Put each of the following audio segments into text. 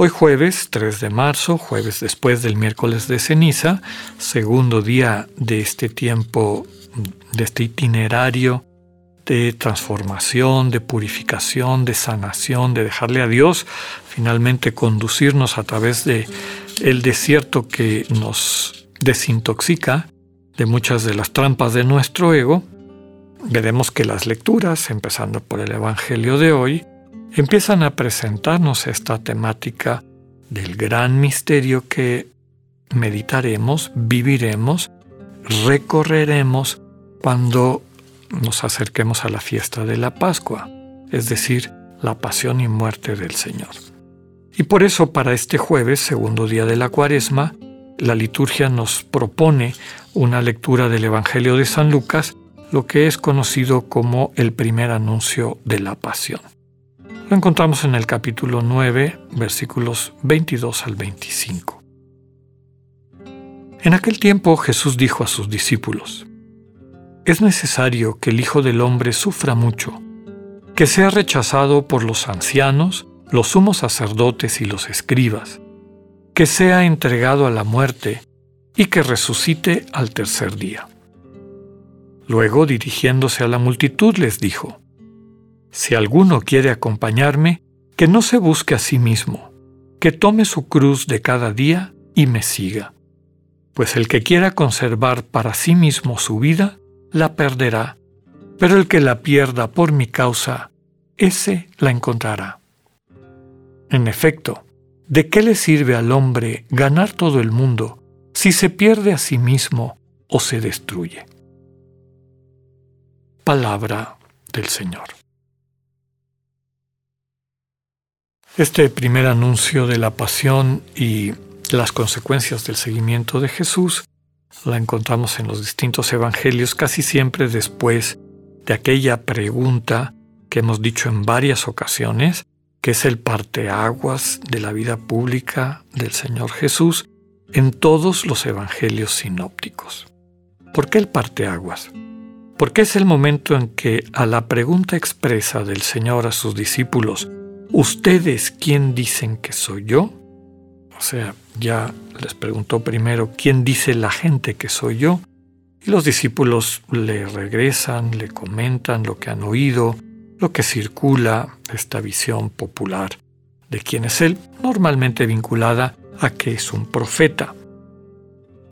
Hoy jueves 3 de marzo, jueves después del miércoles de ceniza, segundo día de este tiempo, de este itinerario de transformación, de purificación, de sanación, de dejarle a Dios finalmente conducirnos a través de el desierto que nos desintoxica de muchas de las trampas de nuestro ego, veremos que las lecturas, empezando por el Evangelio de hoy, empiezan a presentarnos esta temática del gran misterio que meditaremos, viviremos, recorreremos cuando nos acerquemos a la fiesta de la Pascua, es decir, la pasión y muerte del Señor. Y por eso para este jueves, segundo día de la cuaresma, la liturgia nos propone una lectura del Evangelio de San Lucas, lo que es conocido como el primer anuncio de la pasión. Lo encontramos en el capítulo 9, versículos 22 al 25. En aquel tiempo Jesús dijo a sus discípulos, Es necesario que el Hijo del Hombre sufra mucho, que sea rechazado por los ancianos, los sumos sacerdotes y los escribas, que sea entregado a la muerte y que resucite al tercer día. Luego, dirigiéndose a la multitud, les dijo, si alguno quiere acompañarme, que no se busque a sí mismo, que tome su cruz de cada día y me siga. Pues el que quiera conservar para sí mismo su vida, la perderá, pero el que la pierda por mi causa, ese la encontrará. En efecto, ¿de qué le sirve al hombre ganar todo el mundo si se pierde a sí mismo o se destruye? Palabra del Señor. Este primer anuncio de la pasión y las consecuencias del seguimiento de Jesús la encontramos en los distintos evangelios casi siempre después de aquella pregunta que hemos dicho en varias ocasiones, que es el parteaguas de la vida pública del Señor Jesús en todos los evangelios sinópticos. ¿Por qué el parteaguas? Porque es el momento en que a la pregunta expresa del Señor a sus discípulos, ¿Ustedes quién dicen que soy yo? O sea, ya les preguntó primero, ¿quién dice la gente que soy yo? Y los discípulos le regresan, le comentan lo que han oído, lo que circula, esta visión popular de quién es él, normalmente vinculada a que es un profeta.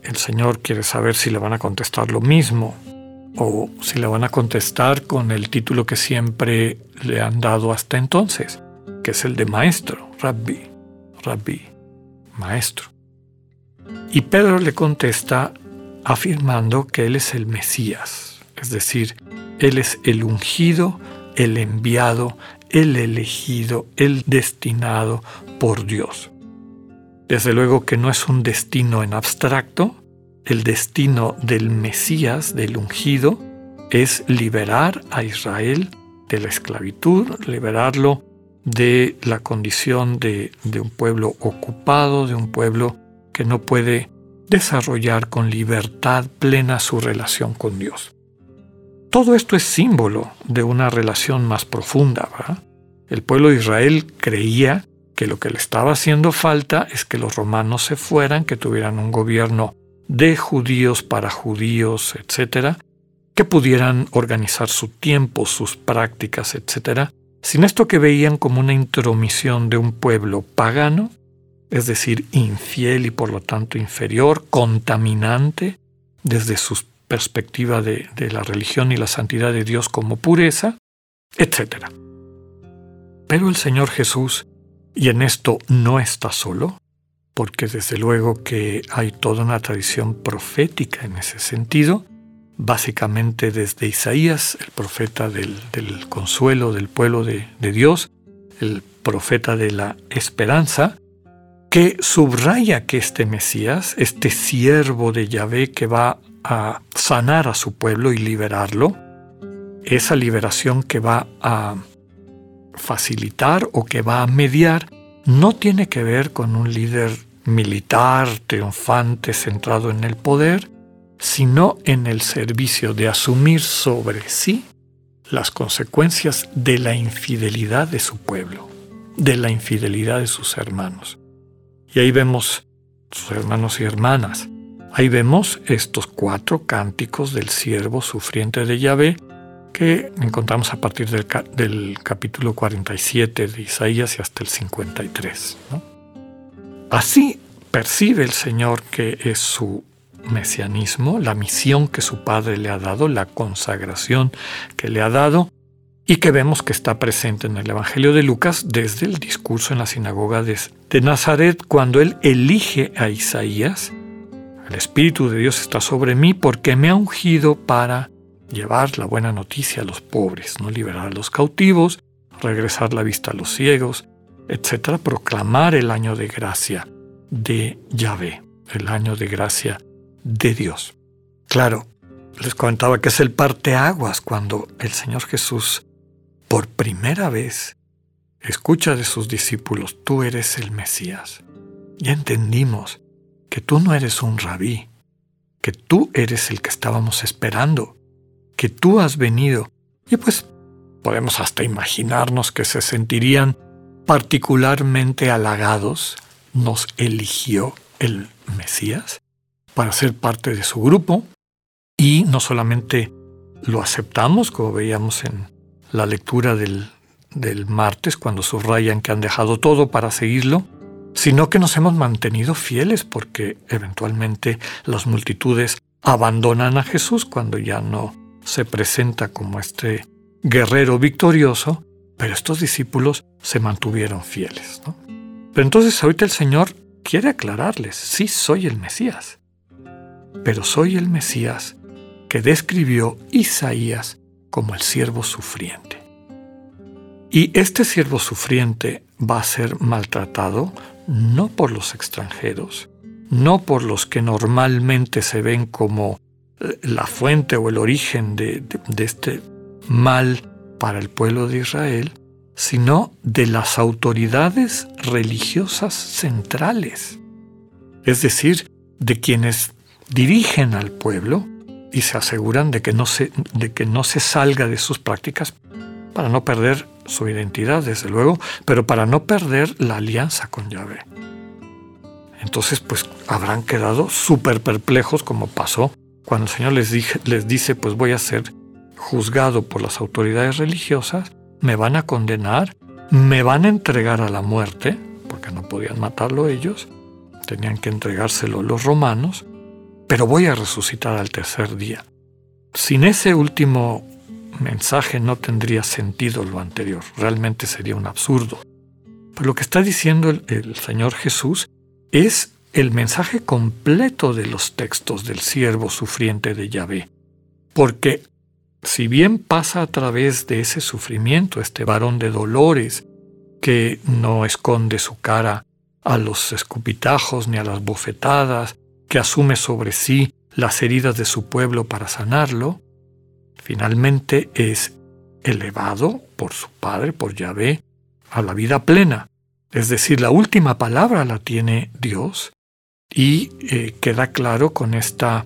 El Señor quiere saber si le van a contestar lo mismo o si le van a contestar con el título que siempre le han dado hasta entonces, que es el de maestro, rabbi, rabbi, maestro. Y Pedro le contesta afirmando que él es el Mesías, es decir, él es el ungido, el enviado, el elegido, el destinado por Dios. Desde luego que no es un destino en abstracto, el destino del Mesías, del ungido, es liberar a Israel de la esclavitud, liberarlo de la condición de, un pueblo ocupado, de un pueblo que no puede desarrollar con libertad plena su relación con Dios. Todo esto es símbolo de una relación más profunda. El pueblo de Israel creía que lo que le estaba haciendo falta es que los romanos se fueran, que tuvieran un gobierno de judíos para judíos, etcétera, que pudieran organizar su tiempo, sus prácticas, etcétera, sin esto que veían como una intromisión de un pueblo pagano, es decir, infiel y por lo tanto inferior, contaminante, desde su perspectiva de, de la religión y la santidad de Dios como pureza, etc. Pero el Señor Jesús, y en esto no está solo, porque desde luego que hay toda una tradición profética en ese sentido, básicamente desde Isaías, el profeta del, consuelo del pueblo de, de Dios, el profeta de la esperanza, que subraya que este Mesías, este siervo de Yahvé que va a sanar a su pueblo y liberarlo, esa liberación que va a facilitar o que va a mediar, no tiene que ver con un líder militar, triunfante, centrado en el poder, sino en el servicio de asumir sobre sí las consecuencias de la infidelidad de su pueblo, de la infidelidad de sus hermanos. Y ahí vemos sus hermanos y hermanas. Ahí vemos estos cuatro cánticos del siervo sufriente de Yahvé que encontramos a partir del, capítulo 47 de Isaías y hasta el 53. Así percibe el Señor que es su mesianismo, la misión que su Padre le ha dado, la consagración que le ha dado, y que vemos que está presente en el Evangelio de Lucas desde el discurso en la sinagoga de, Nazaret, cuando él elige a Isaías. El Espíritu de Dios está sobre mí porque me ha ungido para llevar la buena noticia a los pobres, no liberar a los cautivos, regresar la vista a los ciegos, etc. Proclamar el año de gracia de Yahvé, el año de gracia de Dios. Claro, les comentaba que es el parteaguas cuando el Señor Jesús por primera vez escucha de sus discípulos, tú eres el Mesías. Ya entendimos que tú no eres un rabí, que tú eres el que estábamos esperando, que tú has venido. Y pues podemos hasta imaginarnos que se sentirían particularmente halagados. Nos eligió el Mesías para ser parte de su grupo y no solamente lo aceptamos, como veíamos en la lectura del, martes, cuando subrayan que han dejado todo para seguirlo, sino que nos hemos mantenido fieles porque eventualmente las multitudes abandonan a Jesús cuando ya no se presenta como este guerrero victorioso, pero estos discípulos se mantuvieron fieles. Pero entonces ahorita el Señor quiere aclararles, sí soy el Mesías, pero soy el Mesías que describió Isaías como el siervo sufriente. Y este siervo sufriente va a ser maltratado no por los extranjeros, no por los que normalmente se ven como eh, la fuente o el origen de, este mal para el pueblo de Israel, sino de las autoridades religiosas centrales, es decir, de quienes dirigen al pueblo y se aseguran de que no se, de que no se salga de sus prácticas para no perder su identidad, desde luego, pero para no perder la alianza con Yahvé. Entonces, pues habrán quedado súper perplejos como pasó cuando el Señor les, les dice, pues voy a ser juzgado por las autoridades religiosas, me van a condenar, me van a entregar a la muerte, porque no podían matarlo ellos, tenían que entregárselo los romanos, pero voy a resucitar al tercer día. Sin ese último mensaje no tendría sentido lo anterior, realmente sería un absurdo. Pero lo que está diciendo el, Señor Jesús es el mensaje completo de los textos del siervo sufriente de Yahvé. Porque si bien pasa a través de ese sufrimiento este varón de dolores, que no esconde su cara a los escupitajos ni a las bofetadas, que asume sobre sí las heridas de su pueblo para sanarlo, finalmente es elevado por su Padre, por Yahvé, a la vida plena. Es decir, la última palabra la tiene Dios y eh, queda claro con esta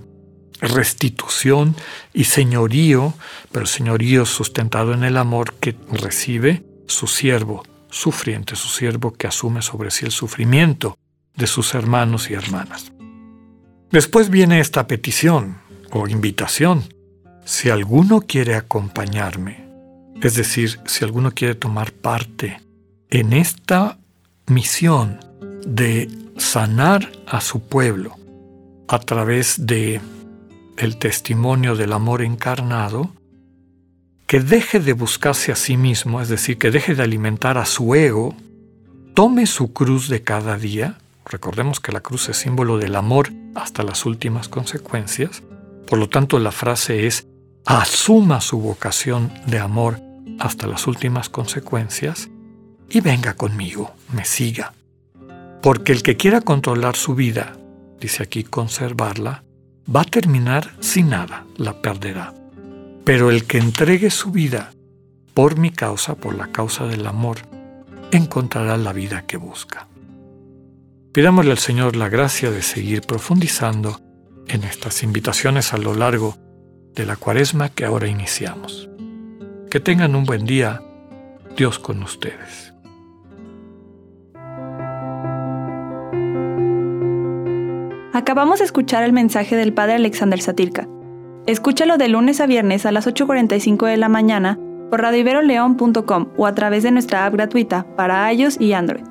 restitución y señorío, pero señorío sustentado en el amor que recibe su siervo sufriente, su siervo que asume sobre sí el sufrimiento de sus hermanos y hermanas. Después viene esta petición o invitación. Si alguno quiere acompañarme, es decir, si alguno quiere tomar parte en esta misión de sanar a su pueblo a través de el testimonio del amor encarnado, que deje de buscarse a sí mismo, es decir, que deje de alimentar a su ego, tome su cruz de cada día Recordemos que la cruz es símbolo del amor hasta las últimas consecuencias. Por lo tanto, la frase es, asuma su vocación de amor hasta las últimas consecuencias y venga conmigo, me siga. Porque el que quiera controlar su vida, dice aquí conservarla, va a terminar sin nada, la perderá. Pero el que entregue su vida por mi causa, por la causa del amor, encontrará la vida que busca. Pidámosle al Señor la gracia de seguir profundizando en estas invitaciones a lo largo de la cuaresma que ahora iniciamos. Que tengan un buen día, Dios con ustedes. Acabamos de escuchar el mensaje del Padre Alexander Satirka. Escúchalo de lunes a viernes a las 8.45 de la mañana por radiveroleón.com o a través de nuestra app gratuita para iOS y Android.